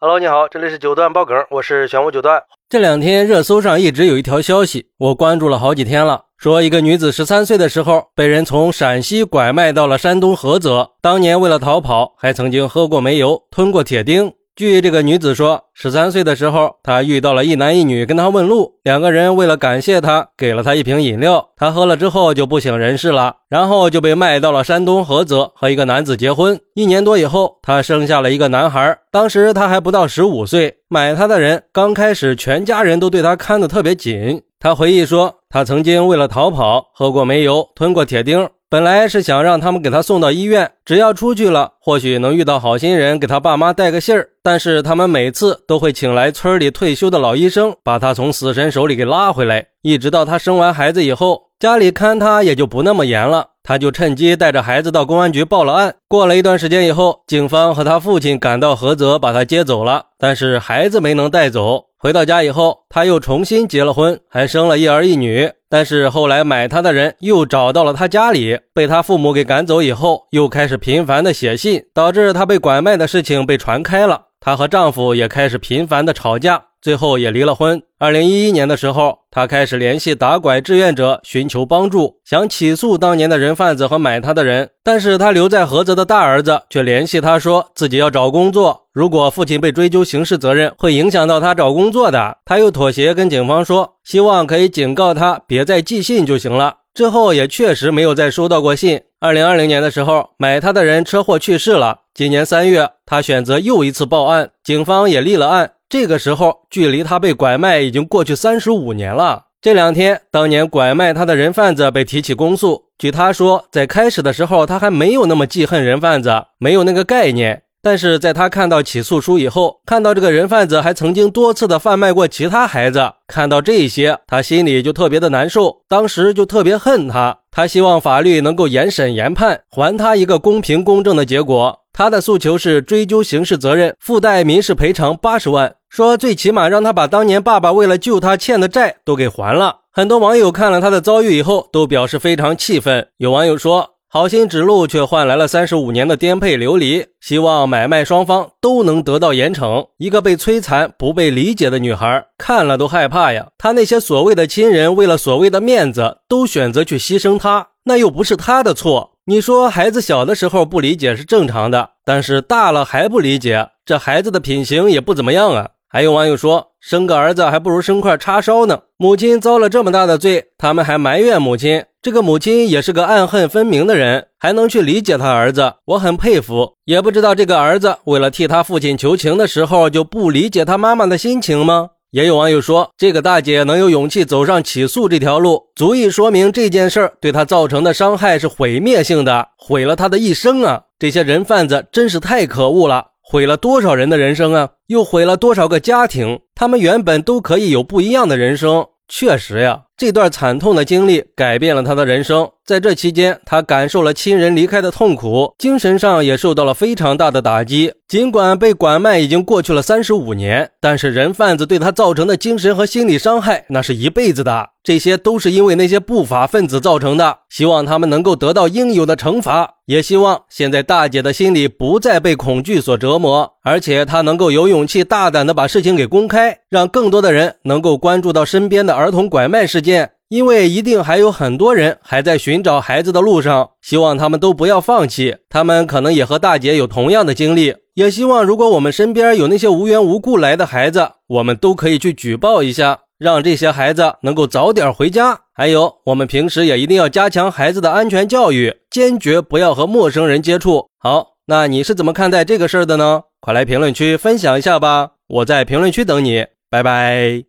Hello，你好，这里是九段爆梗，我是玄武九段。这两天热搜上一直有一条消息，我关注了好几天了，说一个女子十三岁的时候被人从陕西拐卖到了山东菏泽，当年为了逃跑，还曾经喝过煤油，吞过铁钉。据这个女子说，十三岁的时候，她遇到了一男一女跟她问路，两个人为了感谢她，给了她一瓶饮料，她喝了之后就不省人事了，然后就被卖到了山东菏泽和一个男子结婚。一年多以后，她生下了一个男孩，当时她还不到十五岁。买她的人刚开始全家人都对她看得特别紧。她回忆说，她曾经为了逃跑，喝过煤油，吞过铁钉。本来是想让他们给他送到医院，只要出去了，或许能遇到好心人给他爸妈带个信儿。但是他们每次都会请来村里退休的老医生，把他从死神手里给拉回来。一直到他生完孩子以后，家里看他也就不那么严了，他就趁机带着孩子到公安局报了案。过了一段时间以后，警方和他父亲赶到菏泽，把他接走了，但是孩子没能带走。回到家以后，他又重新结了婚，还生了一儿一女。但是后来买她的人又找到了她家里，被她父母给赶走以后，又开始频繁的写信，导致她被拐卖的事情被传开了。她和丈夫也开始频繁的吵架。最后也离了婚。二零一一年的时候，他开始联系打拐志愿者寻求帮助，想起诉当年的人贩子和买他的人。但是他留在菏泽的大儿子却联系他说自己要找工作，如果父亲被追究刑事责任，会影响到他找工作的。他又妥协跟警方说，希望可以警告他别再寄信就行了。之后也确实没有再收到过信。二零二零年的时候，买他的人车祸去世了。今年三月，他选择又一次报案，警方也立了案。这个时候，距离他被拐卖已经过去三十五年了。这两天，当年拐卖他的人贩子被提起公诉。据他说，在开始的时候，他还没有那么记恨人贩子，没有那个概念。但是在他看到起诉书以后，看到这个人贩子还曾经多次的贩卖过其他孩子，看到这些，他心里就特别的难受。当时就特别恨他，他希望法律能够严审严判，还他一个公平公正的结果。他的诉求是追究刑事责任，附带民事赔偿八十万，说最起码让他把当年爸爸为了救他欠的债都给还了。很多网友看了他的遭遇以后，都表示非常气愤。有网友说：“好心指路，却换来了三十五年的颠沛流离。”希望买卖双方都能得到严惩。一个被摧残、不被理解的女孩，看了都害怕呀。她那些所谓的亲人，为了所谓的面子，都选择去牺牲她，那又不是她的错。你说孩子小的时候不理解是正常的，但是大了还不理解，这孩子的品行也不怎么样啊。还有网友说，生个儿子还不如生块叉烧呢。母亲遭了这么大的罪，他们还埋怨母亲。这个母亲也是个暗恨分明的人，还能去理解他儿子，我很佩服。也不知道这个儿子为了替他父亲求情的时候，就不理解他妈妈的心情吗？也有网友说，这个大姐能有勇气走上起诉这条路，足以说明这件事儿对她造成的伤害是毁灭性的，毁了她的一生啊！这些人贩子真是太可恶了，毁了多少人的人生啊，又毁了多少个家庭？他们原本都可以有不一样的人生。确实呀，这段惨痛的经历改变了他的人生。在这期间，他感受了亲人离开的痛苦，精神上也受到了非常大的打击。尽管被拐卖已经过去了三十五年，但是人贩子对他造成的精神和心理伤害，那是一辈子的。这些都是因为那些不法分子造成的。希望他们能够得到应有的惩罚，也希望现在大姐的心里不再被恐惧所折磨，而且她能够有勇气大胆的把事情给公开，让更多的人能够关注到身边的儿童拐卖事件。因为一定还有很多人还在寻找孩子的路上，希望他们都不要放弃。他们可能也和大姐有同样的经历，也希望如果我们身边有那些无缘无故来的孩子，我们都可以去举报一下，让这些孩子能够早点回家。还有，我们平时也一定要加强孩子的安全教育，坚决不要和陌生人接触。好，那你是怎么看待这个事儿的呢？快来评论区分享一下吧，我在评论区等你，拜拜。